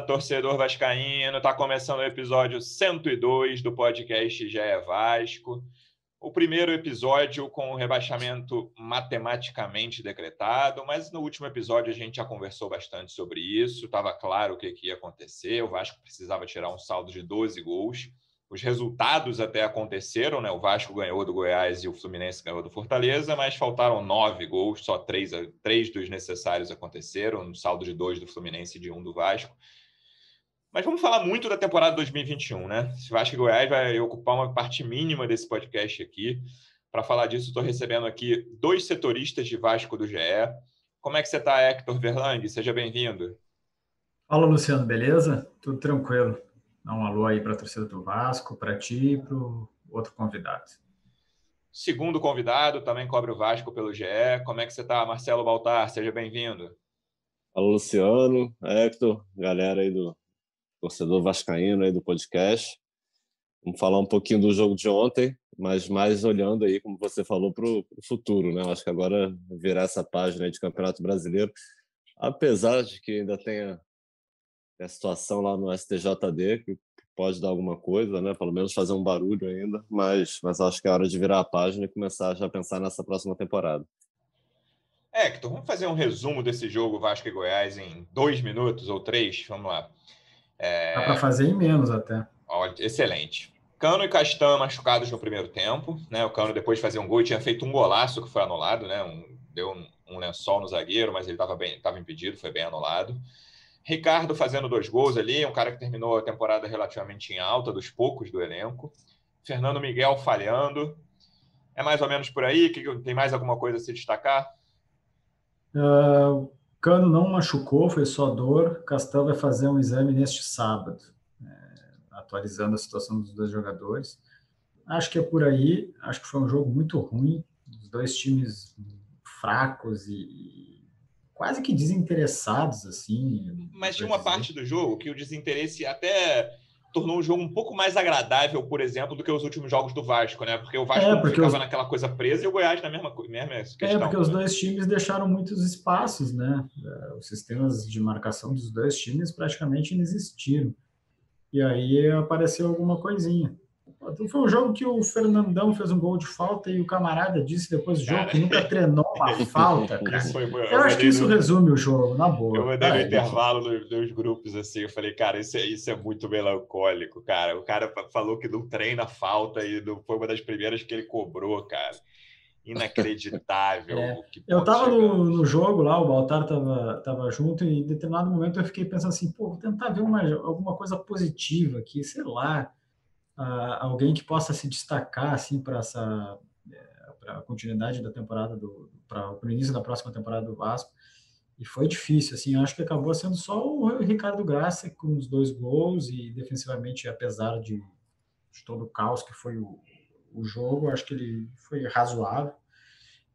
torcedor vascaíno! Tá começando o episódio 102 do podcast Já é Vasco. O primeiro episódio com o rebaixamento matematicamente decretado, mas no último episódio a gente já conversou bastante sobre isso, estava claro o que, que ia acontecer, o Vasco precisava tirar um saldo de 12 gols. Os resultados até aconteceram, né? O Vasco ganhou do Goiás e o Fluminense ganhou do Fortaleza, mas faltaram nove gols, só três, três dos necessários aconteceram, um saldo de dois do Fluminense e de um do Vasco. Mas vamos falar muito da temporada 2021, né? O Vasco e Goiás vai ocupar uma parte mínima desse podcast aqui. Para falar disso, estou recebendo aqui dois setoristas de Vasco do GE. Como é que você está, Hector Verlang? Seja bem-vindo. Fala, Luciano, beleza? Tudo tranquilo. Dá um alô aí para a torcida do Vasco, para ti e para o outro convidado. Segundo convidado, também cobre o Vasco pelo GE. Como é que você está, Marcelo Baltar? Seja bem-vindo. Fala, Luciano, Hector, galera aí do torcedor vascaíno aí do podcast. Vamos falar um pouquinho do jogo de ontem, mas mais olhando aí, como você falou, para o futuro, né? acho que agora virar essa página de Campeonato Brasileiro, apesar de que ainda tenha a situação lá no STJD, que pode dar alguma coisa, né? Pelo menos fazer um barulho ainda, mas, mas acho que é hora de virar a página e começar já a pensar nessa próxima temporada. Hector, vamos fazer um resumo desse jogo Vasco e Goiás em dois minutos ou três? Vamos lá. É... Dá para fazer em menos até. Excelente. Cano e Castan machucados no primeiro tempo, né? O Cano depois de fazer um gol tinha feito um golaço que foi anulado, né? Um, deu um, um lençol no zagueiro, mas ele estava bem, estava impedido, foi bem anulado. Ricardo fazendo dois gols ali, um cara que terminou a temporada relativamente em alta, dos poucos do elenco. Fernando Miguel falhando. É mais ou menos por aí? Tem mais alguma coisa a se destacar? Uh, Cano não machucou, foi só dor. Castel vai fazer um exame neste sábado, é, atualizando a situação dos dois jogadores. Acho que é por aí. Acho que foi um jogo muito ruim. Os dois times fracos e, quase que desinteressados, assim. Mas tinha uma parte do jogo que o desinteresse até tornou o jogo um pouco mais agradável, por exemplo, do que os últimos jogos do Vasco, né? Porque o Vasco é, porque ficava os... naquela coisa presa e o Goiás na mesma, mesma questão. É, porque os dois times deixaram muitos espaços, né? É, os sistemas de marcação dos dois times praticamente não existiram. E aí apareceu alguma coisinha. Foi um jogo que o Fernandão fez um gol de falta e o camarada disse depois do jogo cara, que nunca treinou uma falta. Cara. Foi, eu, eu acho que isso no, resume o jogo, na boa. Eu mandei no intervalo nos, nos, grupos assim, eu falei, cara, isso é, isso é muito melancólico, cara. O cara falou que não treina falta e não foi uma das primeiras que ele cobrou, cara. Inacreditável. É. eu tava no, no, jogo lá, o Baltar tava, tava junto e em determinado momento eu fiquei pensando assim, pô, vou tentar ver uma, alguma coisa positiva aqui, sei lá uh, alguém que possa se destacar assim para essa é, para a continuidade da temporada do para o início da próxima temporada do Vasco? E foi difícil assim acho que acabou sendo só o Ricardo Graça com os dois gols e defensivamente apesar de, de todo o caos que foi o, o jogo acho que ele foi razoável.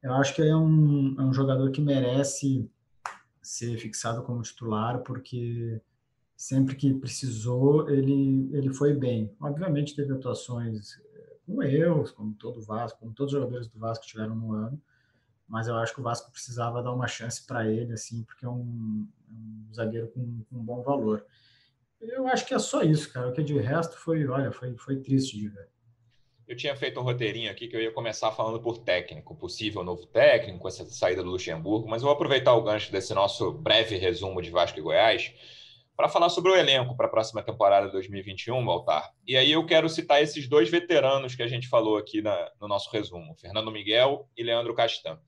Eu acho que é um, é um jogador que merece ser fixado como titular porque sempre que precisou, ele, ele foi bem. Obviamente teve atuações eh, com erros, como todo o Vasco, como todos os jogadores do Vasco tiveram no ano, mas eu acho que o Vasco precisava dar uma chance para ele, assim, porque é um, é um zagueiro com, com, um bom valor. Eu acho que é só isso, cara. O que de resto foi, olha, foi, foi triste de ver. Eu tinha feito um roteirinho aqui que eu ia começar falando por técnico, possível novo técnico, essa saída do Luxemburgo, mas eu vou aproveitar o gancho desse nosso breve resumo de Vasco e Goiás para falar sobre o elenco para a próxima temporada de 2021, Baltar. E aí eu quero citar esses dois veteranos que a gente falou aqui na, no nosso resumo, Fernando Miguel e Leandro Castan.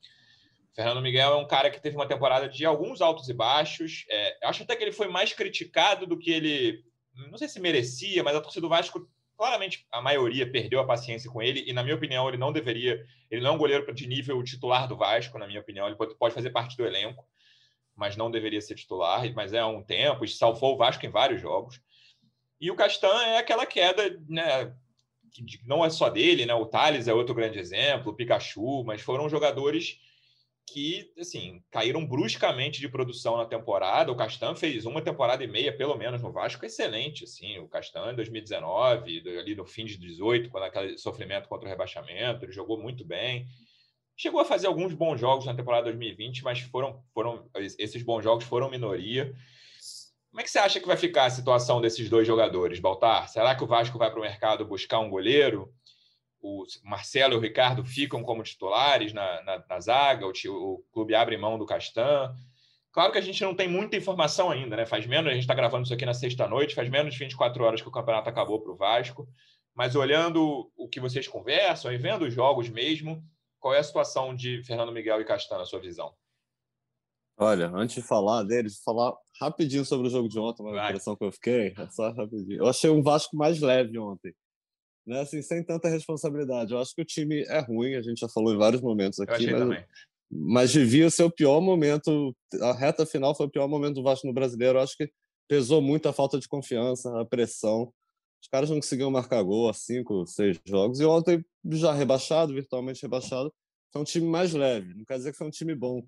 Fernando Miguel é um cara que teve uma temporada de alguns altos e baixos. É, acho até que ele foi mais criticado do que ele. Não sei se merecia, mas a torcida do Vasco, claramente, a maioria perdeu a paciência com ele. E, na minha opinião, ele não deveria. Ele não é um goleiro de nível titular do Vasco, na minha opinião. Ele pode fazer parte do elenco mas não deveria ser titular, mas é há um tempo, salvou o Vasco em vários jogos. E o Castan é aquela queda, né? Que não é só dele, né? O Thales é outro grande exemplo, o Pikachu, mas foram jogadores que, assim, caíram bruscamente de produção na temporada. O Castan fez uma temporada e meia, pelo menos, no Vasco, excelente, assim. O Castan, em 2019, ali no fim de 18, quando aquele sofrimento contra o rebaixamento, ele jogou muito bem. Chegou a fazer alguns bons jogos na temporada 2020, mas foram, foram esses bons jogos foram minoria. Como é que você acha que vai ficar a situação desses dois jogadores, Baltar? Será que o Vasco vai para o mercado buscar um goleiro? O Marcelo e o Ricardo ficam como titulares na, na, na zaga, o, o, clube abre mão do Castan. Claro que a gente não tem muita informação ainda, né? Faz menos, a gente está gravando isso aqui na sexta-noite, faz menos de 24 horas que o campeonato acabou para o Vasco. Mas olhando o que vocês conversam e vendo os jogos mesmo, qual é a situação de Fernando Miguel e Castan, na sua visão? Olha, antes de falar deles, falar rapidinho sobre o jogo de ontem, uma impressão que eu fiquei, é só rapidinho. Eu achei um Vasco mais leve ontem, né? Assim, sem tanta responsabilidade. Eu acho que o time é ruim, a gente já falou em vários momentos aqui, mas, mas devia ser o pior momento. A reta final foi o pior momento do Vasco no Brasileiro. Eu acho que pesou muito a falta de confiança, a pressão. Os caras não conseguiam marcar gol há cinco, seis jogos. E ontem, já rebaixado, virtualmente rebaixado, foi um time mais leve. Não quer dizer que foi um time bom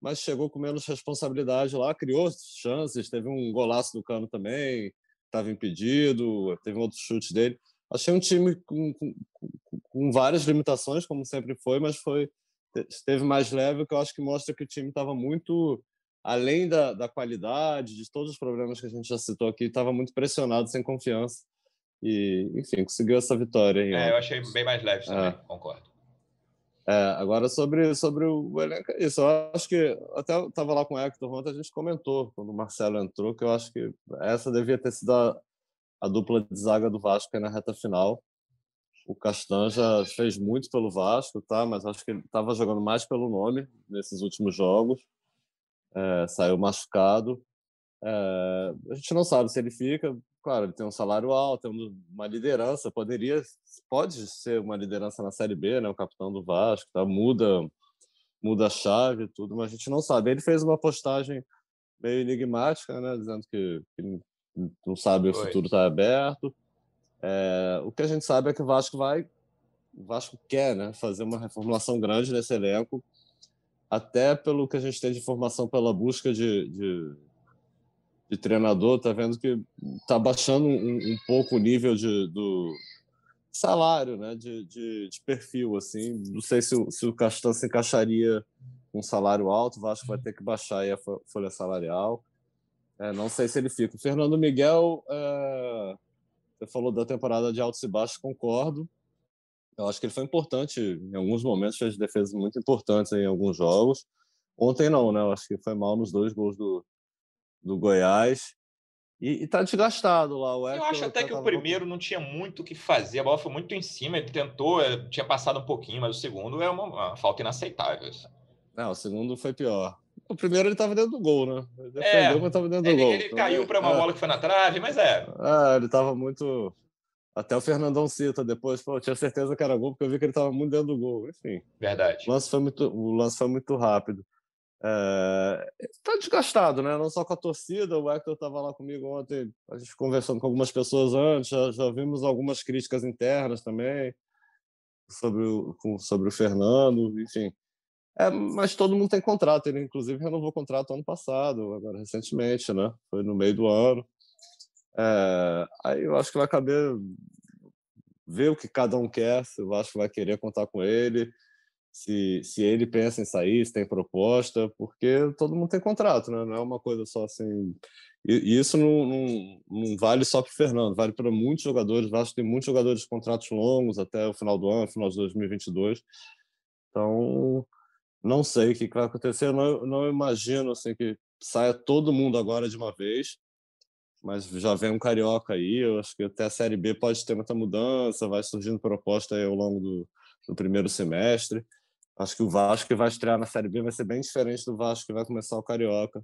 mas chegou com menos responsabilidade lá, criou chances, teve um golaço do Cano também, estava impedido, teve outro chute dele. Achei um time com, com, com, várias limitações, como sempre foi, mas foi esteve mais leve, o que eu acho que mostra que o time estava muito além da, da qualidade, de todos os problemas que a gente já citou aqui, estava muito pressionado, sem confiança. E, enfim, conseguiu essa vitória. Aí, é, eu achei bem mais leve também, é. concordo. É, agora sobre, sobre o elenco, é isso. Eu acho que até estava lá com o Hector ontem, a gente comentou quando o Marcelo entrou, que eu acho que essa devia ter sido a, a dupla de zaga do Vasco na reta final. O Castan já fez muito pelo Vasco, tá? mas acho que ele estava jogando mais pelo nome nesses últimos jogos. É, saiu machucado. É, a gente não sabe se ele fica, claro, ele tem um salário alto, tem uma liderança, poderia, pode ser uma liderança na Série B, né? O capitão do Vasco, tá? Muda, muda a chave, tudo, mas a gente não sabe. Ele fez uma postagem meio enigmática, né? Dizendo que, que não sabe o futuro está aberto. É, o que a gente sabe é que o Vasco vai, o Vasco quer, né? Fazer uma reformulação grande nesse elenco, até pelo que a gente tem de informação pela busca de, de de treinador, tá vendo que tá baixando um, um pouco o nível de, do salário, né? De, de, de, perfil, assim. Não sei se, se o Castan se encaixaria com um salário alto, o Vasco vai ter que baixar a folha salarial. É, não sei se ele fica. O Fernando Miguel, é... você falou da temporada de altos e baixos, concordo. Eu acho que ele foi importante em alguns momentos, fez defesas muito importantes em alguns jogos. Ontem não, né? Eu acho que foi mal nos dois gols do, do Goiás. E, está desgastado lá. O eu acho até que o primeiro não tinha muito o que fazer, a bola foi muito em cima, ele tentou, eh, tinha passado um pouquinho, mas o segundo é uma, uma falta inaceitável. Não, o segundo foi pior. O primeiro ele estava dentro do gol, né? Ele defendeu, é, mas estava dentro do ele, gol. Ele caiu para uma é. bola que foi na trave, mas é. É, ele estava muito. Até o Fernandão cita depois, pô, eu tinha certeza que era gol, porque eu vi que ele estava muito dentro do gol. Enfim. Verdade. O lance foi muito, o lance foi muito rápido. Está é, desgastado, né? Não só com a torcida, o Hector estava lá comigo ontem, a gente conversando com algumas pessoas antes, já, já vimos algumas críticas internas também sobre o, sobre o Fernando, enfim. É, mas todo mundo tem contrato, ele inclusive renovou o contrato ano passado, agora recentemente, né? Foi no meio do ano. É, aí eu acho que vai caber ver o que cada um quer, se acho que vai querer contar com ele se, se ele pensa em sair, se tem proposta, porque todo mundo tem contrato, né? não é uma coisa só assim. E, isso não, não, não vale só para o Fernando, vale para muitos jogadores. Acho que tem muitos jogadores de contratos longos até o final do ano, final de 2022. Então, não sei o que vai acontecer. Não, não imagino assim, que saia todo mundo agora de uma vez, mas já vem um carioca aí. Eu acho que até a Série B pode ter muita mudança, vai surgindo proposta ao longo do, do primeiro semestre. Acho que o Vasco que vai estrear na Série B vai ser bem diferente do Vasco que vai começar o Carioca.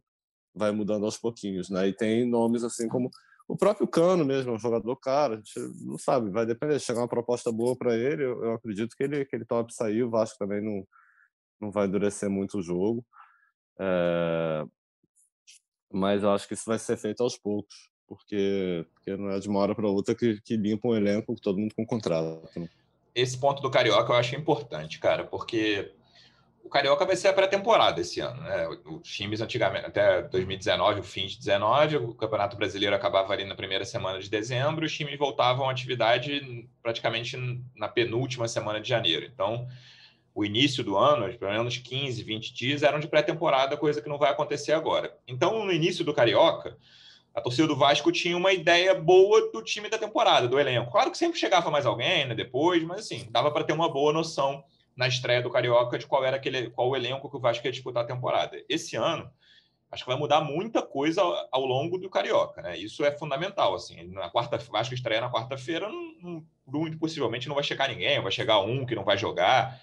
Vai mudando aos pouquinhos, né? E tem nomes assim como o próprio Cano mesmo, um jogador caro, a gente não sabe, vai depender. Chegar uma proposta boa para ele, eu, eu, acredito que ele, que ele top sair. O Vasco também não, não vai endurecer muito o jogo. É... Mas eu acho que isso vai ser feito aos poucos. porque, porque não é de uma hora para outra que, que limpa um elenco todo mundo com contrato. Né? Esse ponto do Carioca eu acho importante, cara, porque o Carioca vai ser a pré-temporada esse ano. Né? Os times antigamente, até 2019, o fim de 19, o Campeonato Brasileiro acabava ali na primeira semana de dezembro, os times voltavam à atividade praticamente na penúltima semana de janeiro. Então, o início do ano, pelo menos 15, 20 dias, eram de pré-temporada, coisa que não vai acontecer agora. Então, no início do Carioca, a torcida do Vasco tinha uma ideia boa do time da temporada, do elenco. Claro que sempre chegava mais alguém né, depois, mas assim, dava para ter uma boa noção na estreia do Carioca de qual era aquele, qual o elenco que o Vasco ia disputar a temporada. Esse ano, acho que vai mudar muita coisa ao, longo do Carioca, né? Isso é fundamental, assim. Na quarta, Vasco estreia na quarta-feira, muito possivelmente não vai chegar ninguém, vai chegar um que não vai jogar,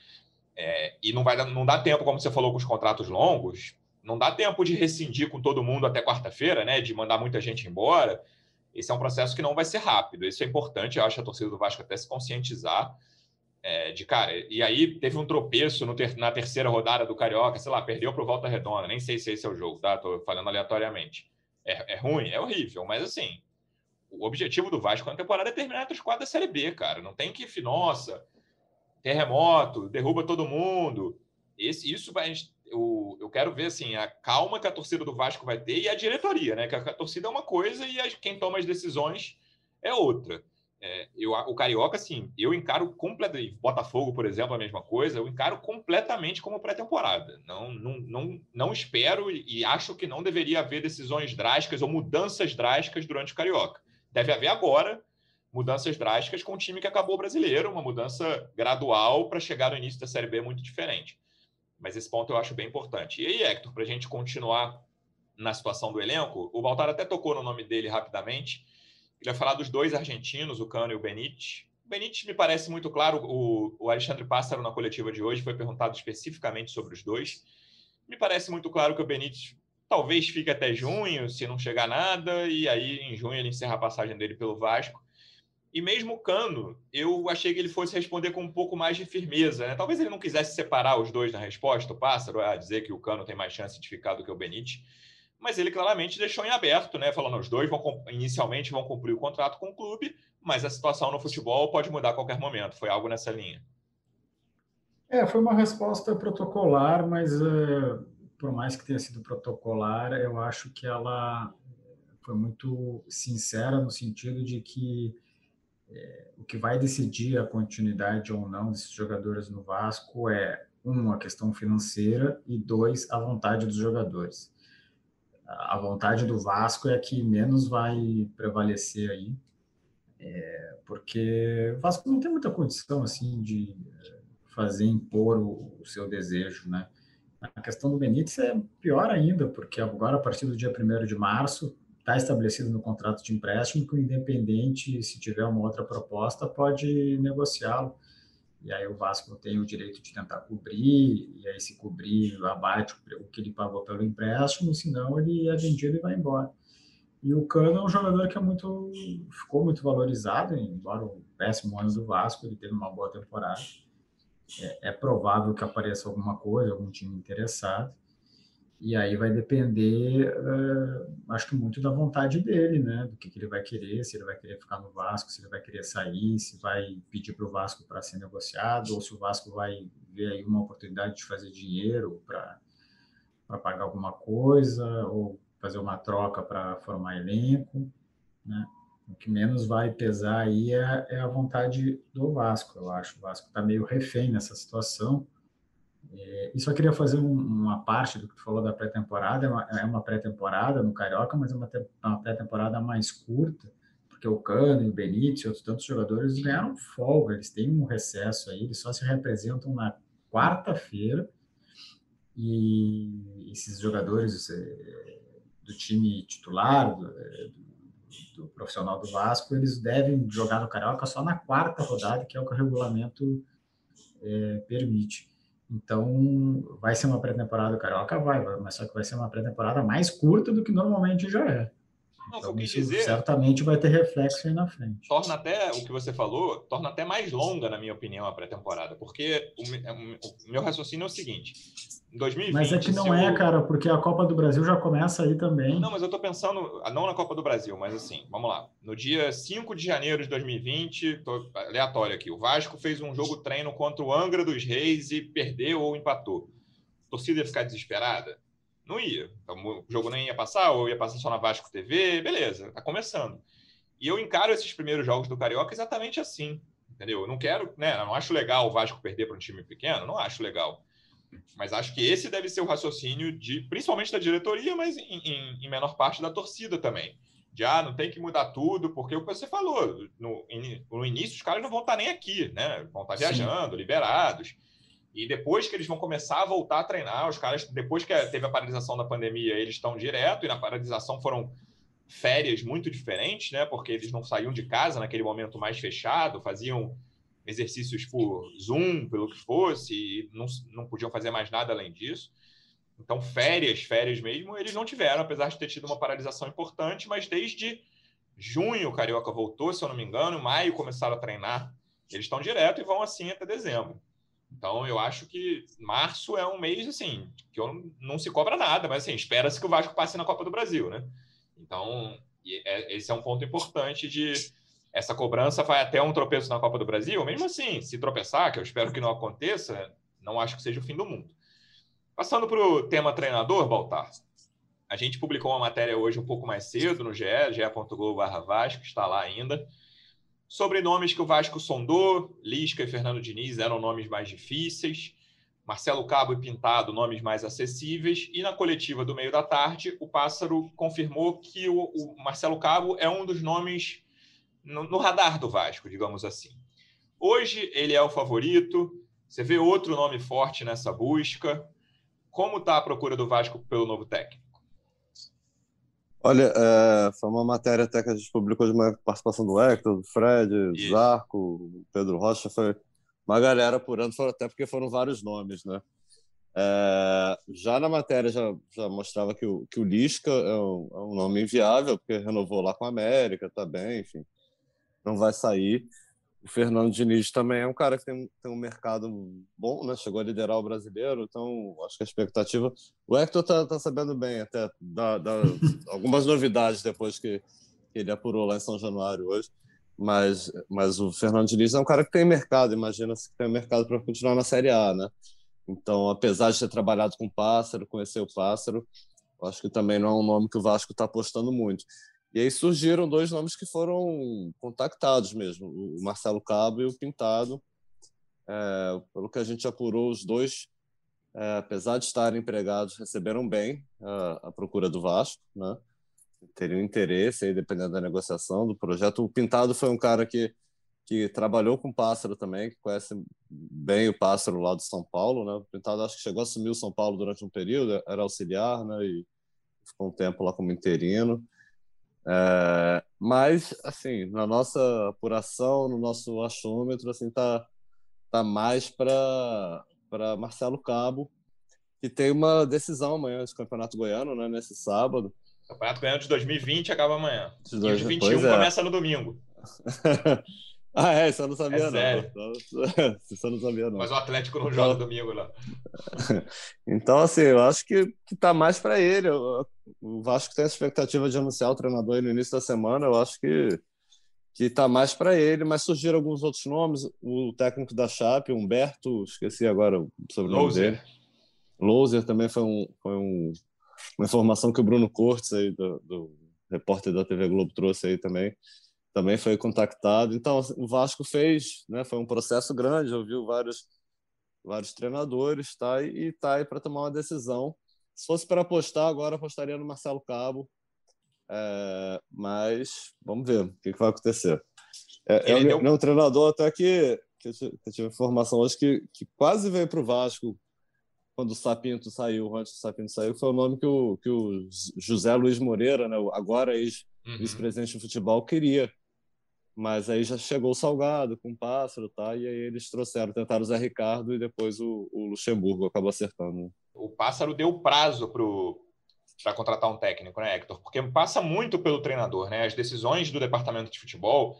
é, e não vai não dá tempo, como você falou, com os contratos longos, não dá tempo de rescindir com todo mundo até quarta-feira, né? De mandar muita gente embora. Esse é um processo que não vai ser rápido. Isso é importante, eu acho, a torcida do Vasco até se conscientizar é, de cara. E aí teve um tropeço ter, na terceira rodada do Carioca, sei lá, perdeu para o Volta Redonda. Nem sei se esse é o jogo, tá? Tô falando aleatoriamente. É, é, ruim, é horrível, mas assim, o objetivo do Vasco na temporada é terminar entre os quadros da Série B, cara. Não tem que, nossa, terremoto, derruba todo mundo. Esse, isso vai. Eu, eu quero ver assim, a calma que a torcida do Vasco vai ter e a diretoria, né? Que a, a torcida é uma coisa e quem toma as decisões é outra. É, eu, o Carioca, assim, eu encaro completamente. Botafogo, por exemplo, a mesma coisa, eu encaro completamente como pré-temporada. Não, não, não, não espero e acho que não deveria haver decisões drásticas ou mudanças drásticas durante o Carioca. Deve haver agora mudanças drásticas com o time que acabou brasileiro, uma mudança gradual para chegar no início da Série B muito diferente. Mas esse ponto eu acho bem importante. E aí, Hector, para a gente continuar na situação do elenco, o Baltar até tocou no nome dele rapidamente Queria falar dos dois argentinos, o Cano e o Benítez. O Benítez me parece muito claro. O, o Alexandre Pássaro, na coletiva de hoje, foi perguntado especificamente sobre os dois. Me parece muito claro que o Benítez talvez fique até junho, se não chegar nada, e aí em junho ele encerra a passagem dele pelo Vasco. E mesmo o Cano, eu achei que ele fosse responder com um pouco mais de firmeza. Né? Talvez ele não quisesse separar os dois na resposta, o Pássaro, a dizer que o Cano tem mais chance de ficar do que o Benítez mas ele claramente deixou em aberto, né? Falando, os dois vão inicialmente vão cumprir o contrato com o clube, mas a situação no futebol pode mudar a qualquer momento. Foi algo nessa linha. É, foi uma resposta protocolar, mas é, por mais que tenha sido protocolar, eu acho que ela foi muito sincera no sentido de que é, o que vai decidir a continuidade ou não desses jogadores no Vasco é um a questão financeira e dois a vontade dos jogadores a vontade do Vasco é a que menos vai prevalecer aí, é, porque o Vasco não tem muita condição assim de é, fazer impor o, o, seu desejo, né? A questão do Benítez é pior ainda, porque agora, a partir do dia 1 de março, está estabelecido no contrato de empréstimo que o Independente, se tiver uma outra proposta, pode negociá-lo e aí o Vasco tem o direito de tentar cobrir, e aí se cobrir, abate o que ele pagou pelo empréstimo, senão ele é vendido e vai embora. E o Cano é um jogador que é muito, ficou muito valorizado, embora o péssimo ano do Vasco, ele teve uma boa temporada. É, é provável que apareça alguma coisa, algum time interessado. E aí vai depender, uh, acho que muito da vontade dele, né? Do que, que, ele vai querer, se ele vai querer ficar no Vasco, se ele vai querer sair, se vai pedir para o Vasco para ser negociado, ou se o Vasco vai ver aí uma oportunidade de fazer dinheiro para pagar alguma coisa, ou fazer uma troca para formar elenco, né? O que menos vai pesar aí é, é a vontade do Vasco, eu acho. O Vasco está meio refém nessa situação é, e só queria fazer um, uma parte do que tu falou da pré-temporada. É uma, é pré-temporada no Carioca, mas é uma, uma pré-temporada mais curta, porque o Cano o Benítez e outros tantos jogadores ganharam folga, eles têm um recesso aí, eles só se representam na quarta-feira. E esses jogadores do time titular, do, é, do, do, profissional do Vasco, eles devem jogar no Carioca só na quarta rodada, que é o que o regulamento é, permite. Então, vai ser uma pré-temporada carioca? Vai, mas só que vai ser uma pré-temporada mais curta do que normalmente já é. Não, então, isso dizer, certamente vai ter reflexo aí na frente. Torna até o que você falou, torna até mais longa, na minha opinião, a pré-temporada, porque o, o, meu raciocínio é o seguinte: em 2020. Mas é que não é, cara, porque a Copa do Brasil já começa aí também. Não, mas eu tô pensando, não na Copa do Brasil, mas assim, vamos lá. No dia 5 de janeiro de 2020, tô aleatório aqui, o Vasco fez um jogo treino contra o Angra dos Reis e perdeu ou empatou. A torcida ia ficar desesperada? Não ia. Então, o jogo nem ia passar, ou ia passar só na Vasco TV, beleza, tá começando. E eu encaro esses primeiros jogos do Carioca exatamente assim, entendeu? Eu não quero, né? não acho legal o Vasco perder para um time pequeno, não acho legal. Mas acho que esse deve ser o raciocínio de, principalmente da diretoria, mas em, em, em menor parte da torcida também. De, ah, não tem que mudar tudo, porque o que você falou, no, no início os caras não vão estar nem aqui, né? Vão estar viajando, Sim. liberados. E depois que eles vão começar a voltar a treinar, os caras, depois que teve a paralisação da pandemia, eles estão direto, e na paralisação foram férias muito diferentes, né? Porque eles não saíam de casa naquele momento mais fechado, faziam exercícios por Zoom, pelo que fosse, e não, não podiam fazer mais nada além disso. Então, férias, férias mesmo, eles não tiveram, apesar de ter tido uma paralisação importante, mas desde junho o Carioca voltou, se eu não me engano, maio começaram a treinar. Eles estão direto e vão assim até dezembro. Então, eu acho que março é um mês, assim, que eu não se cobra nada, mas, assim, espera-se que o Vasco passe na Copa do Brasil, né? Então, é, esse é um ponto importante de... Essa cobrança vai até um tropeço na Copa do Brasil, mesmo assim, se tropeçar, que eu espero que não aconteça, não acho que seja o fim do mundo. Passando para o tema treinador, Baltar, a gente publicou uma matéria hoje um pouco mais cedo no GE, Vasco, está lá ainda, Sobre nomes que o Vasco sondou, Lisca e Fernando Diniz eram nomes mais difíceis, Marcelo Cabo e Pintado, nomes mais acessíveis, e na coletiva do meio da tarde, o Pássaro confirmou que o, o Marcelo Cabo é um dos nomes no, no radar do Vasco, digamos assim. Hoje ele é o favorito, você vê outro nome forte nessa busca. Como está a procura do Vasco pelo novo técnico? Olha, é, foi uma matéria até que a gente publicou de uma participação do Hector, do Fred, Isso. Zarco, Pedro Rocha, foi uma galera apurando, até porque foram vários nomes, né? É, já na matéria já, já mostrava que o, que o Lisca é um, é um nome inviável, porque renovou lá com a América, tá bem, enfim, não vai sair. O Fernando Diniz também é um cara que tem, tem um mercado bom, né? Chegou a liderar o brasileiro, então acho que a expectativa. O Hector tá, tá sabendo bem até dar, algumas novidades depois que, que ele apurou lá em São Januário hoje. Mas, mas o Fernando Diniz é um cara que tem mercado, imagina-se que tem mercado para continuar na Série A, né? Então, apesar de ter trabalhado com o Pássaro, conhecer o Pássaro, acho que também não é um nome que o Vasco está apostando muito. E aí surgiram dois nomes que foram contactados mesmo, o Marcelo Cabo e o Pintado. É, pelo que a gente apurou, os dois, é, apesar de estarem empregados, receberam bem a, a, procura do Vasco, né? teriam interesse, aí, dependendo da negociação do projeto. O Pintado foi um cara que, que trabalhou com Pássaro também, que conhece bem o Pássaro lá de São Paulo. Né? O Pintado acho que chegou a assumir o São Paulo durante um período, era auxiliar né? e ficou um tempo lá como interino. É, mas, assim, na nossa apuração, no nosso achômetro, assim, tá, tá mais para Marcelo Cabo, que tem uma decisão amanhã de Campeonato Goiano, né, nesse sábado. Campeonato Goiano de 2020 acaba amanhã. De dois... E o de 21 é. começa no domingo. Ah, é, eu não sabia, é não. Isso eu não sabia, não. Mas o Atlético não joga então... domingo lá. Então, assim, eu acho que, que tá mais para ele. O Vasco tem a expectativa de anunciar o treinador no início da semana. Eu acho que, que tá mais para ele, mas surgiram alguns outros nomes. O técnico da Chape, Humberto, esqueci agora o sobrenome dele. Loser também foi, um, foi um, uma informação que o Bruno Cortes, aí, do, do repórter da TV Globo, trouxe aí também também foi contactado. Então, assim, o Vasco fez, né, foi um processo grande, ouviu vários, vários treinadores, tá? E está aí para tomar uma decisão. Se fosse para apostar, agora apostaria no Marcelo Cabo. É, mas vamos ver o que, que vai acontecer. É, é, deu... um treinador até que, que eu tive informação hoje que, que quase veio para o Vasco quando o Sapinto saiu, antes do Sapinto saiu, foi o nome que o, que o José Luiz Moreira, né, agora ex-vice-presidente uhum. de futebol, queria mas aí já chegou o Salgado com o Pássaro, tá? E aí eles trouxeram, tentaram o Zé Ricardo e depois o, o Luxemburgo acabou acertando. O Pássaro deu prazo para contratar um técnico, né, Hector? Porque passa muito pelo treinador, né? As decisões do departamento de futebol,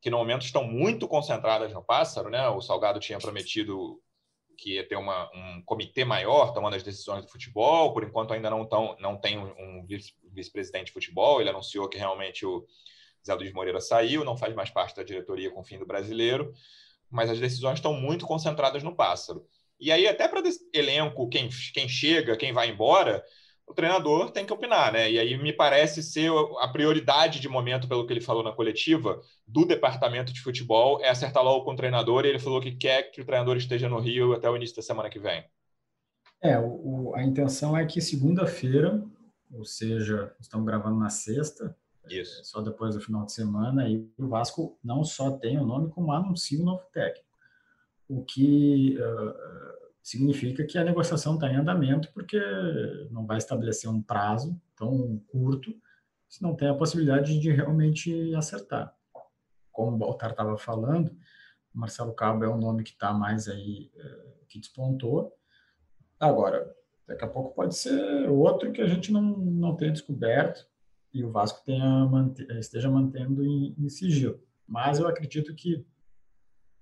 que no momento estão muito concentradas no Pássaro, né? O Salgado tinha prometido que ia ter uma, um comitê maior tomando as decisões do futebol. Por enquanto, ainda não, tão, não tem um, vice-presidente de futebol. Ele anunciou que realmente o Zé Luiz Moreira saiu, não faz mais parte da diretoria com o fim do brasileiro. Mas as decisões estão muito concentradas no Pássaro. E aí, até para elenco, quem, quem chega, quem vai embora, o treinador tem que opinar, né? E aí me parece ser a prioridade de momento, pelo que ele falou na coletiva, do departamento de futebol, é acertar logo com o treinador. E ele falou que quer que o treinador esteja no Rio até o início da semana que vem. É, o, a intenção é que segunda-feira, ou seja, estamos gravando na sexta, Isso. Só depois do final de semana, e o Vasco não só tem o nome, como anuncia o novo técnico. O que uh, significa que a negociação está em andamento, porque não vai estabelecer um prazo tão curto se não tem a possibilidade de realmente acertar. Como o Baltar estava falando, Marcelo Cabo é um nome que está mais aí, é, que despontou. Agora, daqui a pouco pode ser outro que a gente não, não tenha descoberto e o Vasco tenha, esteja mantendo em, em sigilo. Mas eu acredito que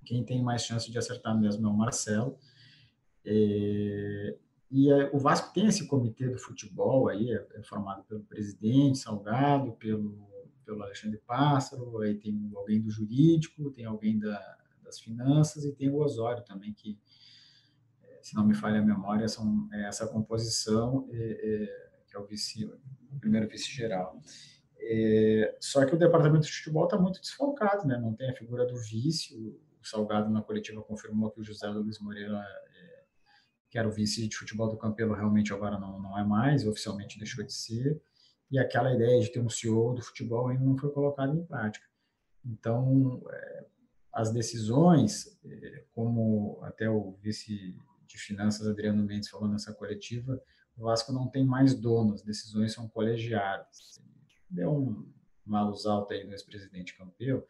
quem tem mais chance de acertar mesmo é o Marcelo, é, e é, o Vasco tem esse comitê do futebol aí, é, é, formado pelo presidente Salgado, pelo, pelo Alexandre Pássaro, aí tem alguém do jurídico, tem alguém da, das finanças e tem o Osório também, que, é, se não me falha a memória, são, é essa composição, é, que é o, vice, primeiro vice-geral. É, só que o departamento de futebol está muito desfalcado, né? não tem a figura do vice. O Salgado, na coletiva, confirmou que o José Luiz Moreira que era o vice de futebol do Campelo, realmente agora não, não é mais, oficialmente deixou de ser, e aquela ideia de ter um CEO do futebol ainda não foi colocada em prática. Então, é, as decisões, é, como até o vice de finanças, Adriano Mendes, falou nessa coletiva, o Vasco não tem mais dono, as decisões são colegiadas. Deu um malus alto aí no ex-presidente Campelo,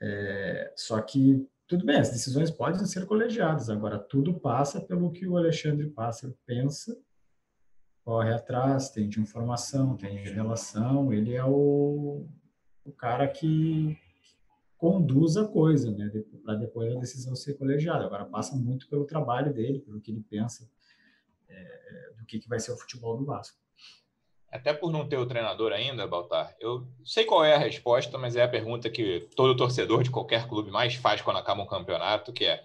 é, só que tudo bem, as decisões podem ser colegiadas, agora tudo passa pelo que o Alexandre Pássaro pensa, corre atrás, tem de informação, tem de relação, ele é o, o cara que, que conduz a coisa, né, para depois a decisão ser colegiada. Agora passa muito pelo trabalho dele, pelo que ele pensa é, do que, que vai ser o futebol do Vasco até por não ter o treinador ainda, Baltar, eu sei qual é a resposta, mas é a pergunta que todo torcedor de qualquer clube mais faz quando acaba um campeonato, que é: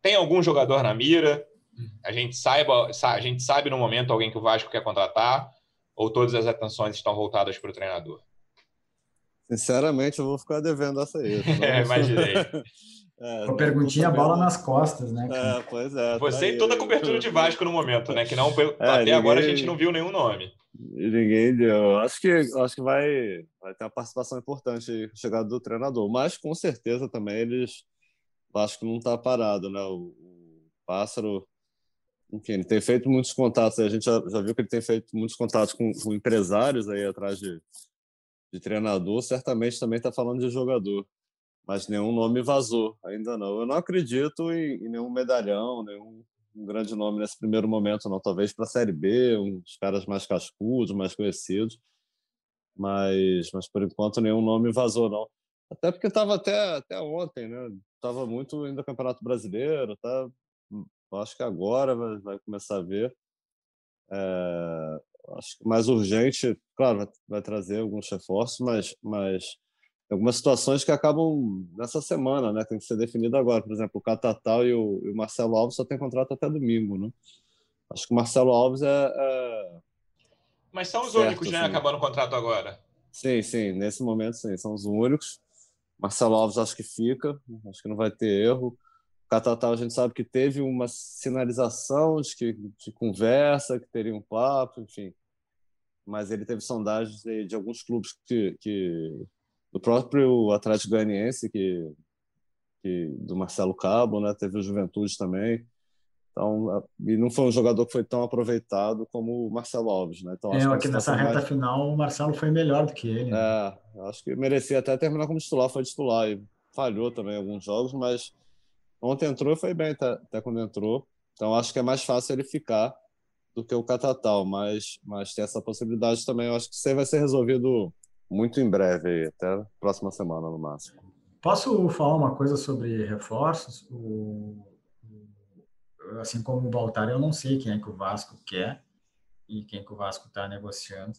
tem algum jogador na mira? A gente saiba, a gente sabe no momento alguém que o Vasco quer contratar, ou todas as atenções estão voltadas para o treinador? Sinceramente, eu vou ficar devendo essa aí. é, imaginei. É, Uma perguntinha, bola nas costas, né? É, pois é. Você tá e toda a cobertura de Vasco no momento, né? Que não, é, até ninguém... agora a gente não viu nenhum nome. Ninguém deu. Acho que, acho que vai, vai ter uma participação importante chegada do treinador. Mas com certeza também eles. Acho que não está parado, né? O, o, Pássaro, enfim, ele tem feito muitos contatos. A gente já, já viu que ele tem feito muitos contatos com, com empresários aí atrás de, de treinador. Certamente também está falando de jogador. Mas nenhum nome vazou, ainda não. Eu não acredito em, em nenhum medalhão, nenhum um grande nome nesse primeiro momento, não. Talvez para a Série B, uns caras mais cascudos, mais conhecidos. Mas, mas por enquanto nenhum nome vazou, não. Até porque estava até, até ontem, né? Estava muito ainda Campeonato Brasileiro, tá? Acho que agora vai, vai começar a ver. É, acho que mais urgente, claro, vai, vai trazer alguns reforços, mas, mas algumas situações que acabam nessa semana, né? Tem que ser definido agora. Por exemplo, o Catatal e o, e o Marcelo Alves só tem contrato até domingo, né? Acho que o Marcelo Alves é. é... Mas são os certo, únicos, né? Assim. Acabando o contrato agora. Sim, sim. Nesse momento, sim. São os únicos. Marcelo Alves acho que fica. Acho que não vai ter erro. O Catatal a gente sabe que teve uma sinalização de, que, de conversa, que teria um papo, enfim. Mas ele teve sondagens de, de alguns clubes que, que do próprio Atlético Goianiense, que, que, do Marcelo Cabo, né? Teve o Juventude também. Então, e não foi um jogador que foi tão aproveitado como o Marcelo Alves, né? Então, é, acho que nessa reta mais... final o Marcelo foi melhor do que ele. Né? É, acho que merecia até terminar como titular, foi titular e falhou também alguns jogos, mas ontem entrou e foi bem até, até quando entrou. Então, acho que é mais fácil ele ficar do que o Catatal, mas, mas tem essa possibilidade também. Eu acho que isso aí vai ser resolvido muito em breve, até próxima semana no máximo. Posso falar uma coisa sobre reforços? O, assim como o Baltar, eu não sei quem é que o Vasco quer e quem que o Vasco está negociando,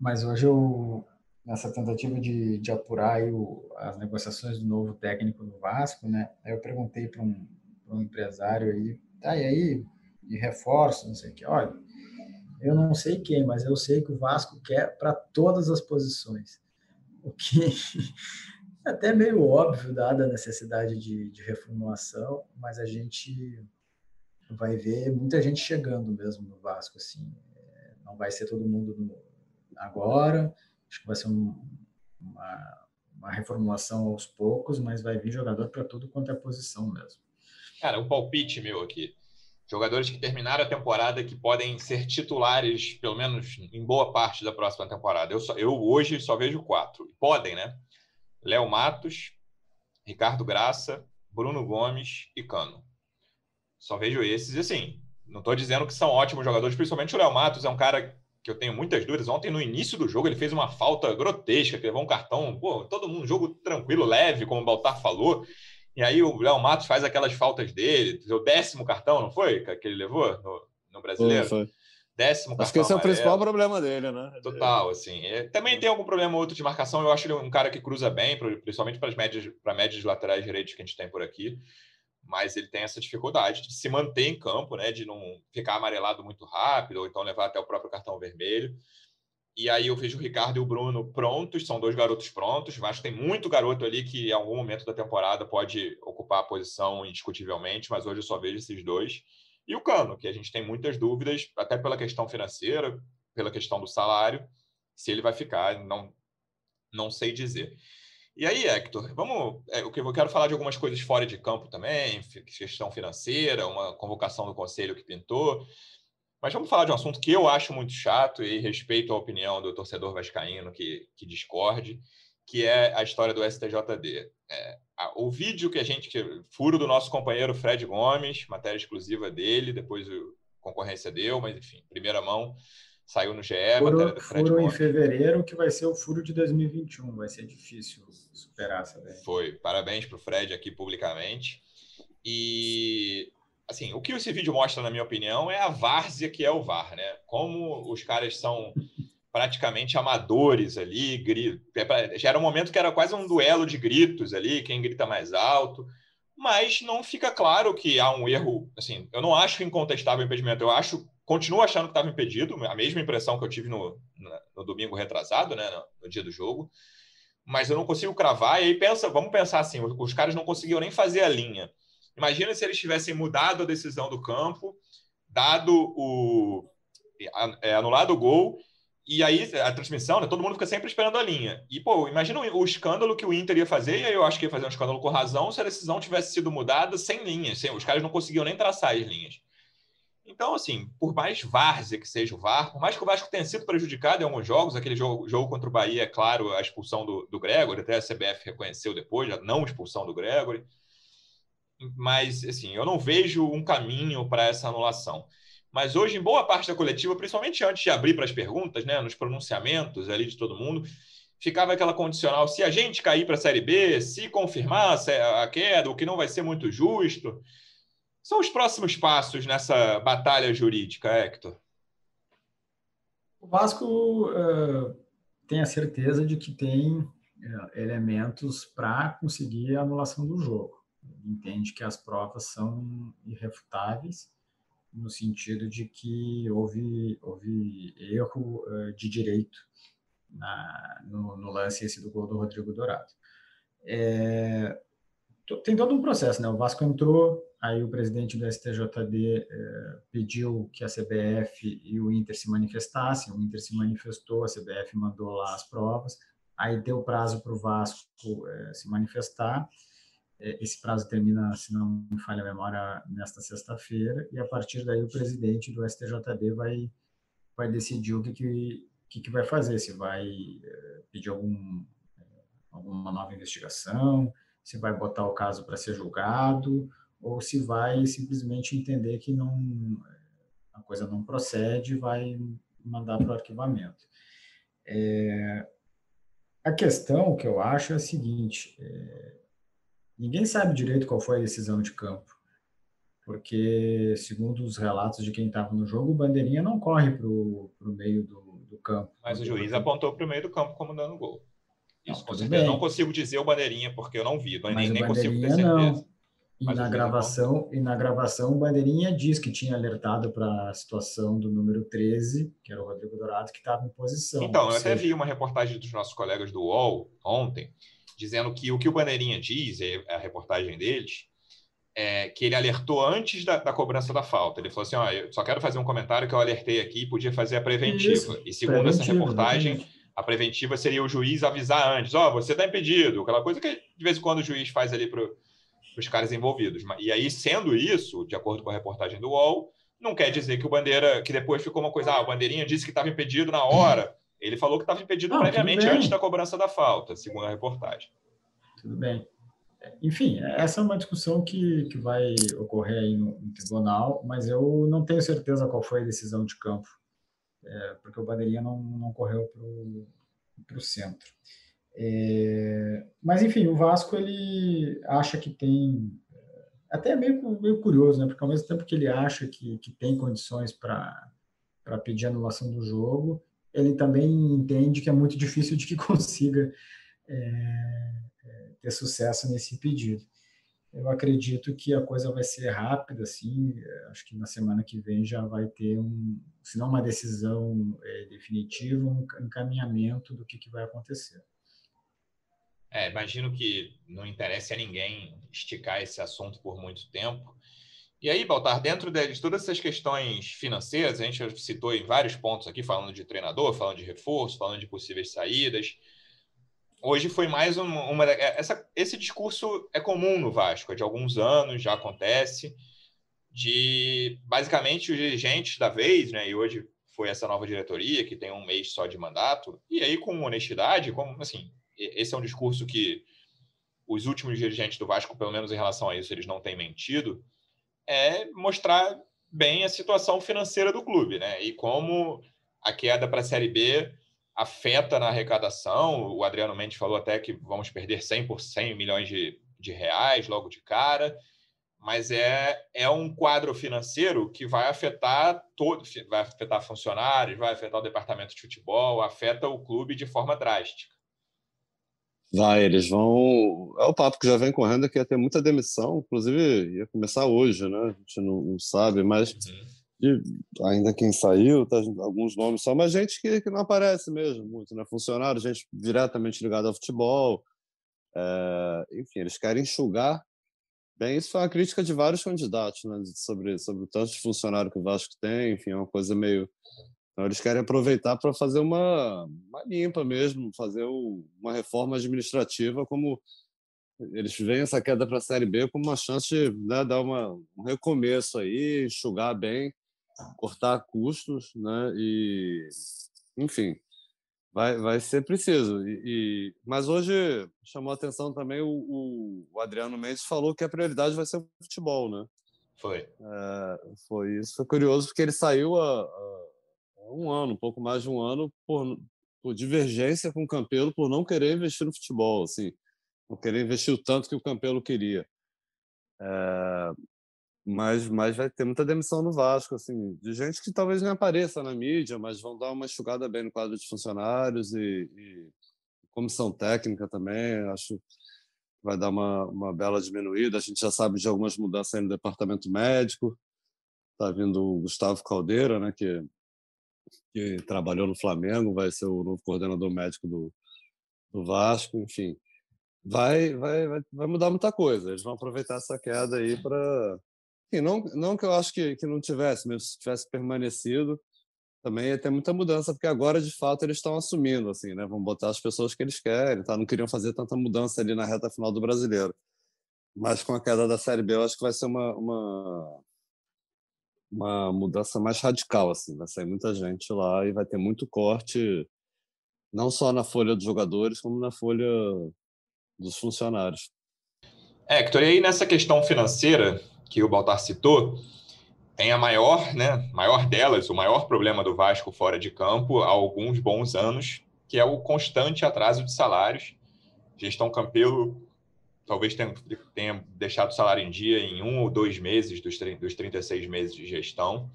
mas hoje eu, nessa tentativa de, de apurar o, as negociações do novo técnico do Vasco, né, eu perguntei para um, um empresário aí, tá, e aí, de reforço, não sei o que, olha, eu não sei quem, mas eu sei que o Vasco quer para todas as posições. O que é até meio óbvio, dada a necessidade de, de reformulação, mas a gente vai ver muita gente chegando mesmo no Vasco. Assim. Não vai ser todo mundo no, agora, acho que vai ser um, uma, uma reformulação aos poucos, mas vai vir jogador para tudo quanto é posição mesmo. Cara, um palpite meu aqui jogadores que terminaram a temporada que podem ser titulares, pelo menos em boa parte da próxima temporada. Eu, só, eu hoje só vejo quatro. Podem, né? Léo Matos, Ricardo Graça, Bruno Gomes e Cano. Só vejo esses e assim. Não estou dizendo que são ótimos jogadores, principalmente o Léo Matos é um cara que eu tenho muitas dúvidas. Ontem, no início do jogo, ele fez uma falta grotesca, que levou um cartão, pô, todo mundo, jogo tranquilo, leve, como o Baltar falou. E aí o Léo Matos faz aquelas faltas dele, o décimo cartão, não foi? Que ele levou no, no brasileiro? Foi, foi. Décimo Acho que esse é o principal problema dele, né? Total, assim. Também tem algum problema ou outro de marcação. Eu acho ele um cara que cruza bem, principalmente para as médias, para médias laterais direitos que a gente tem por aqui. Mas ele tem essa dificuldade de se manter em campo, né? De não ficar amarelado muito rápido, ou então levar até o próprio cartão vermelho. E aí eu vejo o Ricardo e o Bruno prontos, são dois garotos prontos. Acho que tem muito garoto ali que em algum momento da temporada pode ocupar a posição indiscutivelmente, mas hoje eu só vejo esses dois. E o Cano, que a gente tem muitas dúvidas, até pela questão financeira, pela questão do salário, se ele vai ficar, não, não sei dizer. E aí, Hector, vamos. É, eu quero falar de algumas coisas fora de campo também, questão financeira, uma convocação do conselho que pintou. Mas vamos falar de um assunto que eu acho muito chato e respeito a opinião do torcedor vascaíno que, que discorde, que é a história do STJD. É, a, o vídeo que a gente... Que, furo do nosso companheiro Fred Gomes, matéria exclusiva dele, depois o concorrência deu, mas enfim, primeira mão, saiu no GE, furo, matéria do Fred furo Gomes. em fevereiro, que vai ser o furo de 2021, vai ser difícil superar essa daí. Foi, parabéns para o Fred aqui publicamente. E assim, o que esse vídeo mostra, na minha opinião, é a várzea que é o VAR, né? Como os caras são praticamente amadores ali, grito. É já era um momento que era quase um duelo de gritos ali, quem grita mais alto, mas não fica claro que há um erro, assim, eu não acho incontestável o impedimento, eu acho, continuo achando que estava impedido, a mesma impressão que eu tive no, no, domingo retrasado, né, no, no, dia do jogo, mas eu não consigo cravar, e aí pensa, vamos pensar assim, os, caras não conseguiam nem fazer a linha, Imagina se eles tivessem mudado a decisão do campo, dado o. É, anulado o gol, e aí a transmissão, né, todo mundo fica sempre esperando a linha. E, pô, imagina o, escândalo que o Inter ia fazer, e aí eu acho que ia fazer um escândalo com razão se a decisão tivesse sido mudada sem linhas. Sem, os caras não conseguiam nem traçar as linhas. Então, assim, por mais várzea que seja o VAR, por mais que o Vasco tenha sido prejudicado em alguns jogos, aquele jogo, jogo contra o Bahia, é claro, a expulsão do, do Gregory, até a CBF reconheceu depois, a não expulsão do Gregory mas assim, eu não vejo um caminho para essa anulação. Mas hoje, em boa parte da coletiva, principalmente antes de abrir para as perguntas, né, nos pronunciamentos ali de todo mundo, ficava aquela condicional: se a gente cair para a Série B, se confirmar a queda, o que não vai ser muito justo. São os próximos passos nessa batalha jurídica, Hector? O Vasco uh, tem a certeza de que tem uh, elementos para conseguir a anulação do jogo entende que as provas são irrefutáveis no sentido de que houve, houve erro uh, de direito na, no, no, lance esse do gol do Rodrigo Dourado. É, tem todo um processo, né? O Vasco entrou, aí o presidente do STJD eh, pediu que a CBF e o Inter se manifestassem, o Inter se manifestou, a CBF mandou lá as provas, aí deu prazo para o Vasco eh, se manifestar, esse prazo termina, se não me falha a memória, nesta sexta-feira, e a partir daí o presidente do STJD vai, vai decidir o que, que, que vai fazer, se vai é, pedir algum, é, alguma nova investigação, se vai botar o caso para ser julgado, ou se vai simplesmente entender que não a coisa não procede, vai mandar para o arquivamento. É, a questão que eu acho é a seguinte: é, ninguém sabe direito qual foi a decisão de campo, porque, segundo os relatos de quem estava no jogo, o Bandeirinha não corre para o meio do, do, campo. Mas o juiz apontou para o meio do campo como dando gol. Isso, não, com certeza. Eu não consigo dizer o Bandeirinha, porque eu não vi, nem, nem consigo ter certeza. Não. E na gravação, e na gravação, o Bandeirinha diz que tinha alertado para a situação do número 13, que era o Rodrigo Dourado, que estava em posição. Então, eu seja... até vi uma reportagem dos nossos colegas do UOL ontem, dizendo que o que o Bandeirinha diz, a reportagem deles, é que ele alertou antes da, da cobrança da falta. Ele falou assim: ó, eu só quero fazer um comentário que eu alertei aqui, podia fazer a preventiva. Isso, e segundo essa reportagem, exatamente. a preventiva seria o juiz avisar antes: ó, oh, você está impedido, aquela coisa que de vez em quando o juiz faz ali para os caras envolvidos. E aí, sendo isso, de acordo com a reportagem do UOL, não quer dizer que o Bandeira, que depois ficou uma coisa, ah, o Bandeirinha disse que estava impedido na hora. Ele falou que estava impedido não, previamente antes da cobrança da falta, segundo a reportagem. Tudo bem. Enfim, essa é uma discussão que, que vai ocorrer aí no, no tribunal, mas eu não tenho certeza qual foi a decisão de campo, é, porque o Bandeirinha não, não correu para o centro. É, mas, enfim, o Vasco ele acha que tem. Até é meio, meio curioso, né? Porque ao mesmo tempo que ele acha que, que tem condições para pedir anulação do jogo, ele também entende que é muito difícil de que consiga é, é, ter sucesso nesse pedido. Eu acredito que a coisa vai ser rápida, assim, acho que na semana que vem já vai ter um, se não uma decisão é, definitiva, um encaminhamento do que, que vai acontecer. É, imagino que não interessa a ninguém esticar esse assunto por muito tempo. E aí, Baltar, dentro de todas essas questões financeiras, a gente citou em vários pontos aqui, falando de treinador, falando de reforço, falando de possíveis saídas. Hoje foi mais uma. uma essa, esse discurso é comum no Vasco, é de alguns anos, já acontece, de basicamente os dirigentes da vez, né? E hoje foi essa nova diretoria que tem um mês só de mandato, e aí com honestidade, como assim, esse é um discurso que os últimos dirigentes do Vasco, pelo menos em relação a isso, eles não têm mentido, é mostrar bem a situação financeira do clube, né? E como a queda para a Série B afeta na arrecadação. O Adriano Mendes falou até que vamos perder 100 por 100 milhões de, de reais logo de cara, mas é, é um quadro financeiro que vai afetar todo, vai afetar funcionários, vai afetar o departamento de futebol, afeta o clube de forma drástica. Vai, eles vão. É o papo que já vem correndo que ia ter muita demissão, inclusive ia começar hoje, né? A gente não, não sabe, mas uhum. ainda quem saiu, tá, alguns nomes só, mas gente que, que não aparece mesmo muito, né? Funcionário, gente diretamente ligada ao futebol. É, enfim, eles querem enxugar. Bem, isso foi uma crítica de vários candidatos, né? Sobre, sobre o tanto de funcionário que o Vasco tem, enfim, é uma coisa meio então, eles querem aproveitar para fazer uma, uma limpa mesmo, fazer o, uma reforma administrativa, como eles veem essa queda para a Série B como uma chance de né, dar uma, um recomeço aí, enxugar bem, cortar custos, né? E, enfim, vai, vai ser preciso. E, e mas hoje chamou a atenção também o, o, Adriano Mendes falou que a prioridade vai ser o futebol, né? Foi. É, foi isso. Foi curioso porque ele saiu a, a um ano, um pouco mais de um ano, por, por divergência com o Campelo, por não querer investir no futebol, assim, não querer investir o tanto que o Campelo queria. É, mas, mas vai ter muita demissão no Vasco, assim, de gente que talvez nem apareça na mídia, mas vão dar uma enxugada bem no quadro de funcionários e, e comissão técnica também, acho que vai dar uma, uma bela diminuída. A gente já sabe de algumas mudanças aí no departamento médico. Está vindo o Gustavo Caldeira, né, que que trabalhou no Flamengo, vai ser o novo coordenador médico do, do Vasco, enfim. Vai, vai, vai, vai mudar muita coisa. Eles vão aproveitar essa queda aí para. Não, não que eu acho que, que não tivesse, mesmo se tivesse permanecido, também ia ter muita mudança, porque agora, de fato, eles estão assumindo, assim, né? Vão botar as pessoas que eles querem, tá? Não queriam fazer tanta mudança ali na reta final do brasileiro. Mas com a queda da Série B, eu acho que vai ser uma, uma, uma mudança mais radical, assim, vai sair muita gente lá e vai ter muito corte, não só na folha dos jogadores, como na folha dos funcionários. É, Hector, e aí nessa questão financeira que o Baltar citou, tem a maior, né, maior delas, o maior problema do Vasco fora de campo há alguns bons anos, que é o constante atraso de salários. Gestão Campelo talvez tenha, tenha deixado o salário em dia em um ou dois meses dos, dos 36 meses de gestão,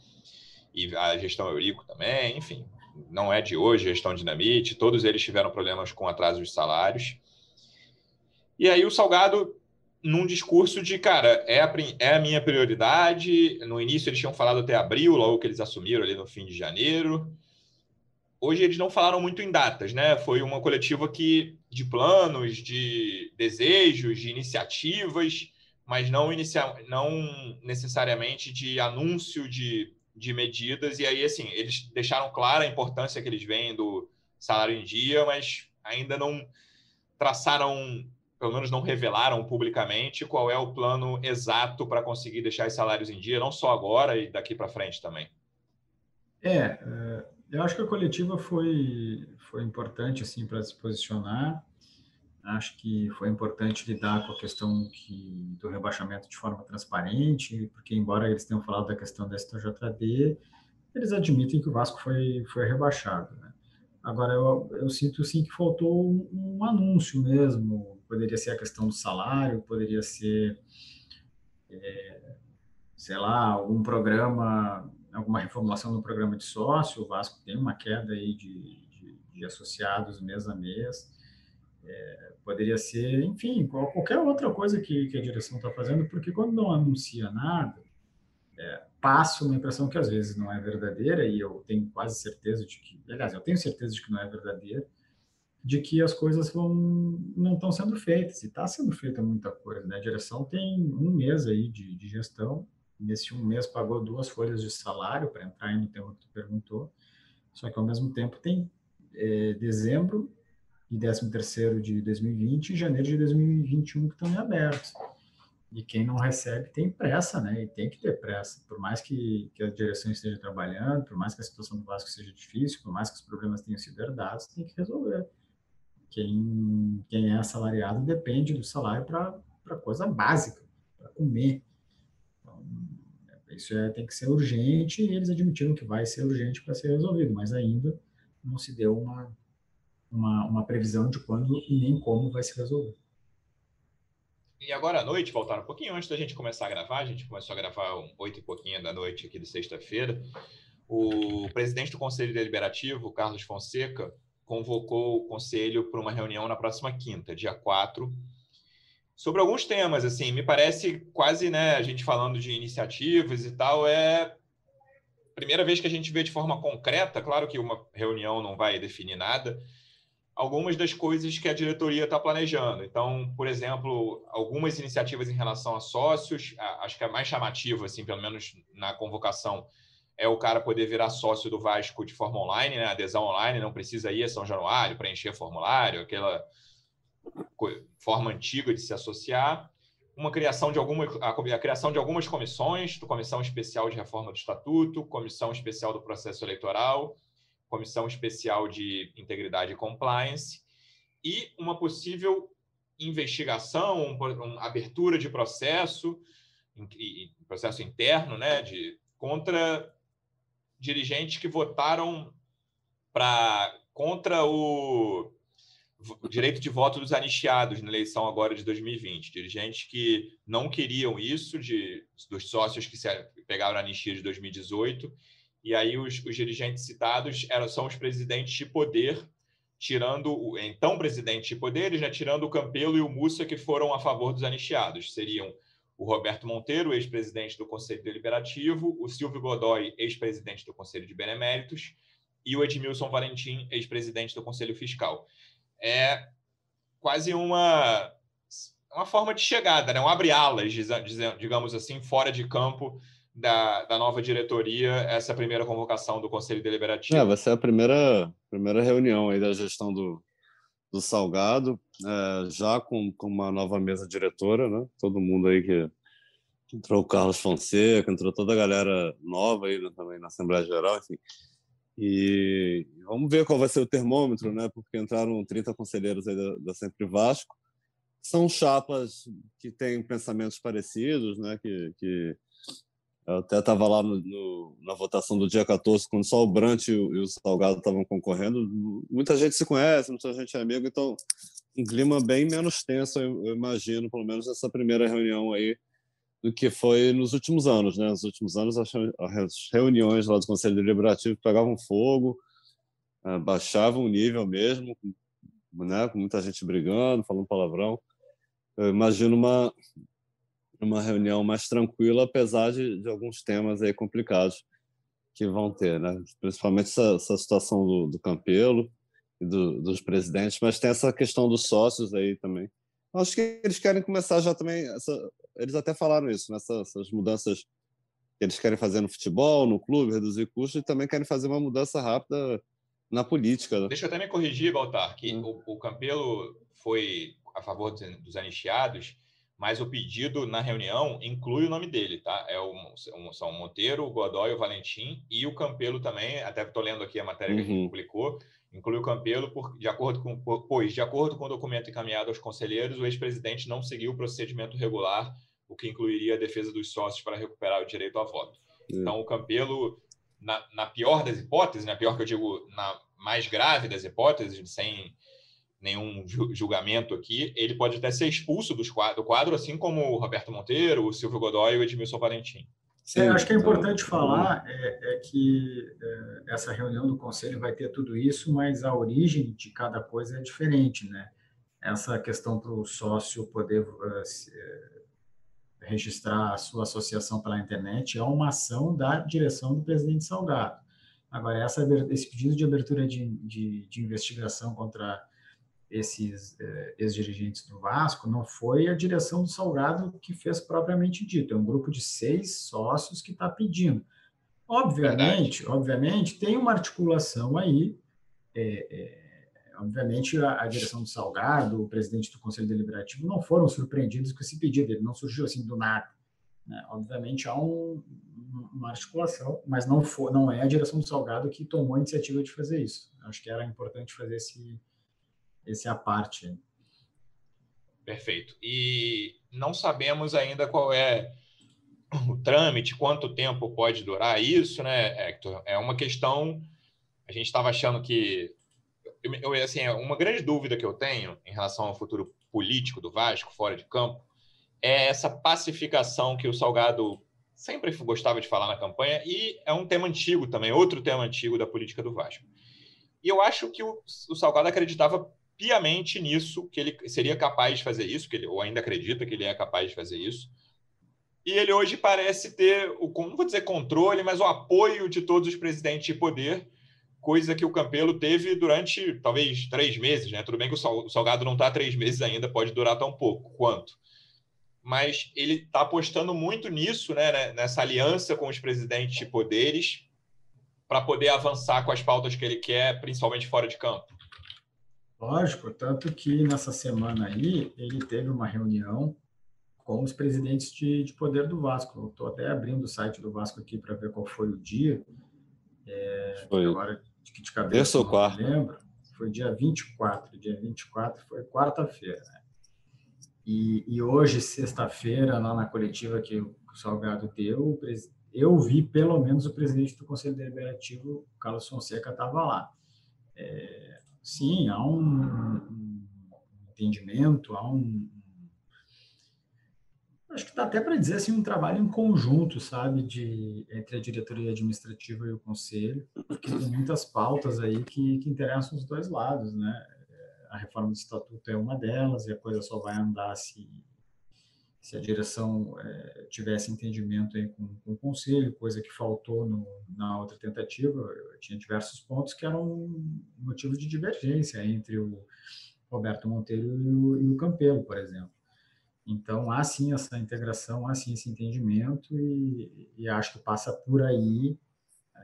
e a gestão Eurico também, enfim, não é de hoje, gestão Dinamite, todos eles tiveram problemas com atraso de salários. E aí o Salgado, num discurso de, cara, é a, é a minha prioridade, no início eles tinham falado até abril, logo que eles assumiram ali no fim de janeiro, Hoje eles não falaram muito em datas, né? Foi uma coletiva que de planos, de desejos, de iniciativas, mas não, inicia, não necessariamente de anúncio de, de medidas. E aí, assim, eles deixaram clara a importância que eles veem do salário em dia, mas ainda não traçaram, pelo menos não revelaram publicamente qual é o plano exato para conseguir deixar os salários em dia, não só agora e daqui para frente também. É, é eu acho que a coletiva foi, foi importante assim para se posicionar. Acho que foi importante lidar com a questão que, do rebaixamento de forma transparente, porque embora eles tenham falado da questão da STJD, eles admitem que o Vasco foi, foi rebaixado. Né? Agora, eu, eu sinto sim que faltou um, um, anúncio mesmo. Poderia ser a questão do salário, poderia ser, é, sei lá, algum programa alguma reformulação no programa de sócio, o Vasco tem uma queda aí de, de, de associados mês a mês, é, poderia ser, enfim, qualquer outra coisa que, que a direção está fazendo, porque quando não anuncia nada, é, passa uma impressão que às vezes não é verdadeira, e eu tenho quase certeza de que, aliás, eu tenho certeza de que não é verdadeira, de que as coisas vão, não estão sendo feitas, e está sendo feita muita coisa, né? A direção tem um mês aí de, de gestão, nesse um mês pagou duas folhas de salário, para entrar aí no tema que tu perguntou, só que ao mesmo tempo tem é, dezembro e 13 terceiro de 2020 e janeiro de 2021 que estão em abertos. E quem não recebe tem pressa, né? E tem que ter pressa. Por mais que, que a direção esteja trabalhando, por mais que a situação do Vasco seja difícil, por mais que os problemas tenham sido herdados, tem que resolver. Quem, quem é assalariado depende do salário para coisa básica, para comer. Isso é, tem que ser urgente e eles admitiram que vai ser urgente para ser resolvido, mas ainda não se deu uma, uma, uma previsão de quando e nem como vai se resolver. E agora à noite, voltar um pouquinho antes da gente começar a gravar, a gente começou a gravar um oito e pouquinho da noite aqui de sexta-feira. O presidente do Conselho Deliberativo, Carlos Fonseca, convocou o conselho para uma reunião na próxima quinta, dia 4, sobre alguns temas, assim, me parece quase, né, a gente falando de iniciativas e tal, é primeira vez que a gente vê de forma concreta, claro que uma reunião não vai definir nada, algumas das coisas que a diretoria está planejando. Então, por exemplo, algumas iniciativas em relação a sócios, acho que a mais chamativa, assim, pelo menos na convocação, é o cara poder virar sócio do Vasco de forma online, né? adesão online, não precisa ir a São Januário, preencher formulário, aquela forma antiga de se associar, uma criação de alguma, a, criação de algumas comissões, comissão especial de reforma do estatuto, comissão especial do processo eleitoral, comissão especial de integridade e compliance, e uma possível investigação, uma abertura de processo, processo interno, né, de contra dirigentes que votaram para contra o direito de voto dos anistiados na eleição agora de 2020. Dirigentes que não queriam isso, de, dos sócios que pegaram a anistia de 2018. E aí os, os dirigentes citados eram, são os presidentes de poder, tirando o então presidente de poderes, né, tirando o Campelo e o Mussa, que foram a favor dos anistiados. Seriam o Roberto Monteiro, ex-presidente do Conselho Deliberativo, o Silvio Godoy, ex-presidente do Conselho de Beneméritos, e o Edmilson Valentim, ex-presidente do Conselho Fiscal é quase uma, uma forma de chegada, né? um abre-alas, digamos assim, fora de campo da, da nova diretoria, essa primeira convocação do Conselho Deliberativo. É, vai ser a primeira, primeira reunião aí da gestão do, do Salgado, é, já com, com uma nova mesa diretora, né? Todo mundo aí que entrou o Carlos Fonseca, entrou toda a galera nova aí né, também na Assembleia Geral, enfim. E vamos ver qual vai ser o termômetro, né? Porque entraram 30 conselheiros aí da, da Sempre Vasco. São chapas que têm pensamentos parecidos, né? Que, que Eu até estava lá no, no, na votação do dia 14, quando só o Brant e o, e o Salgado estavam concorrendo. Muita gente se conhece, muita gente é amigo, então um clima bem menos tenso, eu, eu imagino, pelo menos nessa primeira reunião aí, do que foi nos últimos anos. Né? Nos últimos anos, as, reuniões lá do Conselho Deliberativo pegavam fogo, uh, baixavam o nível mesmo, né? com muita gente brigando, falando palavrão. Eu imagino uma, uma reunião mais tranquila, apesar de, de alguns temas aí complicados que vão ter, né? principalmente essa, essa situação do, do Campelo e do, dos presidentes, mas tem essa questão dos sócios aí também. Acho que eles querem começar já também, essa, eles até falaram isso, nessas né? mudanças que eles querem fazer no futebol, no clube, reduzir custos, e também querem fazer uma mudança rápida na política. Né? Deixa eu até me corrigir, Baltar, que hum. o, o Campelo foi a favor dos anistiados, mas o pedido na reunião inclui o nome dele, tá? É o, são o Monteiro, o Godoy, o Valentim e o Campelo também, até estou lendo aqui a matéria que a gente uhum. publicou, inclui o Campelo, por, de acordo com, pois, de acordo com o documento encaminhado aos conselheiros, o ex-presidente não seguiu o procedimento regular, o que incluiria a defesa dos sócios para recuperar o direito a voto. Uhum. Então, o Campelo, na, na, pior das hipóteses, na pior que eu digo, na mais grave das hipóteses, sem nenhum julgamento aqui, ele pode até ser expulso do quadro, assim como o Roberto Monteiro, o Silvio Godoy e o Edmilson Valentim. Sim, é, acho que é importante falar é, é que é, essa reunião do conselho vai ter tudo isso, mas a origem de cada coisa é diferente, né? Essa questão para o sócio poder uh, se, uh, registrar a sua associação pela internet é uma ação da direção do presidente Salgado. Agora, essa, esse pedido de abertura de, de, de investigação contra esses eh, ex-dirigentes do Vasco, não foi a direção do Salgado que fez propriamente dito, é um grupo de seis sócios que está pedindo. Obviamente, Verdade. obviamente, tem uma articulação aí, é, é, obviamente a, a, direção do Salgado, o presidente do Conselho Deliberativo não foram surpreendidos com esse pedido, ele não surgiu assim do nada. Né? Obviamente há um, uma articulação, mas não, for, não é a direção do Salgado que tomou a iniciativa de fazer isso. Acho que era importante fazer esse, esse é a parte. Perfeito. E não sabemos ainda qual é o trâmite, quanto tempo pode durar isso, né, Hector? É uma questão. A gente estava achando que. Eu, assim, é uma grande dúvida que eu tenho em relação ao futuro político do Vasco, fora de campo, é essa pacificação que o Salgado sempre gostava de falar na campanha, e é um tema antigo também, outro tema antigo da política do Vasco. E eu acho que o, o Salgado acreditava piamente nisso, que ele seria capaz de fazer isso, que ele, ou ainda acredita que ele é capaz de fazer isso. E ele hoje parece ter, o, não vou dizer controle, mas o apoio de todos os presidentes de poder, coisa que o Campelo teve durante talvez três meses. Né? Tudo bem que o Salgado não está três meses ainda, pode durar tão pouco quanto. Mas ele está apostando muito nisso, né? nessa aliança com os presidentes de poderes, para poder avançar com as pautas que ele quer, principalmente fora de campo. Lógico, tanto que nessa semana aí ele teve uma reunião com os presidentes de, de poder do Vasco. Estou até abrindo o site do Vasco aqui para ver qual foi o dia. É, foi agora de, de cabeça ou quarto? lembro. Foi dia 24. Dia 24 foi quarta-feira. Né? E, e, hoje, sexta-feira, lá na coletiva que o Salgado deu, eu vi pelo menos o presidente do Conselho Deliberativo, Carlos Fonseca, estava lá. É, sim, há um, um entendimento, há um, acho que dá até para dizer assim um trabalho em conjunto, sabe, de entre a diretoria administrativa e o conselho, porque tem muitas pautas aí que, que interessam os dois lados, né? A reforma do estatuto é uma delas e a coisa só vai andar se se a direção é, tivesse entendimento aí com, com, o conselho, coisa que faltou no, na outra tentativa, tinha diversos pontos que eram motivo de divergência entre o Roberto Monteiro e o, e o Campelo, por exemplo. Então, há sim essa integração, há sim esse entendimento, e, e acho que passa por aí é,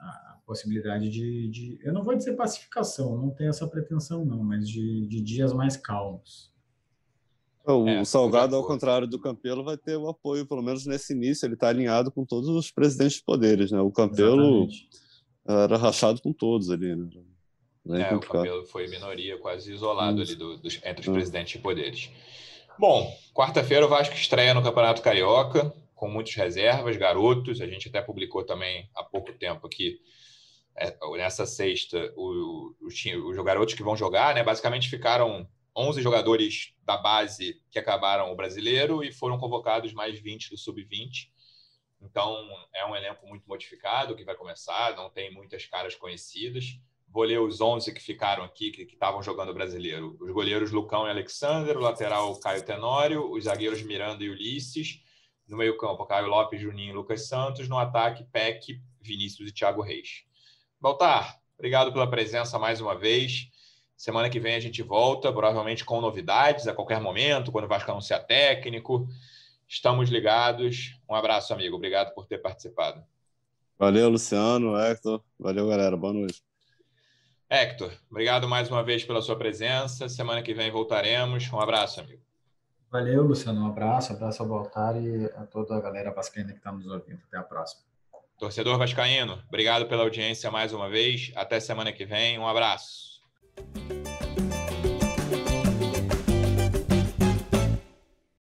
a possibilidade de, de, eu não vou dizer pacificação, não tenho essa pretensão não, mas de, de dias mais calmos. O é, Salgado, ao contrário do Campelo, vai ter o apoio, pelo menos nesse início, ele está alinhado com todos os presidentes de poderes, né? O Campelo Exatamente. era rachado com todos ali, né? É, o Campelo foi minoria, quase isolado ali do, entre os presidentes de poderes. Bom, quarta-feira o Vasco estreia no Campeonato Carioca. com muitas reservas, garotos. A gente até publicou também há pouco tempo aqui, é, nessa sexta, o, o, os garotos que vão jogar, né? Basicamente ficaram 11 jogadores da base que acabaram o brasileiro e foram convocados mais 20 do sub-20. Então, é um elenco muito modificado que vai começar, não tem muitas caras conhecidas. Vou ler os 11 que ficaram aqui, que estavam jogando brasileiro. Os goleiros Lucão e Alexander, o lateral Caio Tenório, os zagueiros Miranda e Ulisses. No meio-campo, Caio Lopes, Juninho e Lucas Santos. No ataque, Peck, Vinícius e Thiago Reis. Baltar, obrigado pela presença mais uma vez. Semana que vem a gente volta, provavelmente com novidades a qualquer momento, quando o Vasco anunciar técnico. Estamos ligados. Um abraço, amigo. Obrigado por ter participado. Valeu, Luciano, Hector. Valeu, galera. Boa noite. Hector, obrigado mais uma vez pela sua presença. Semana que vem voltaremos. Um abraço, amigo. Valeu, Luciano. Um abraço, abraço ao Baltar e a toda a galera vascaína que está nos ouvindo. Até a próxima. Torcedor vascaíno, obrigado pela audiência mais uma vez. Até semana que vem. Um abraço. Thank you.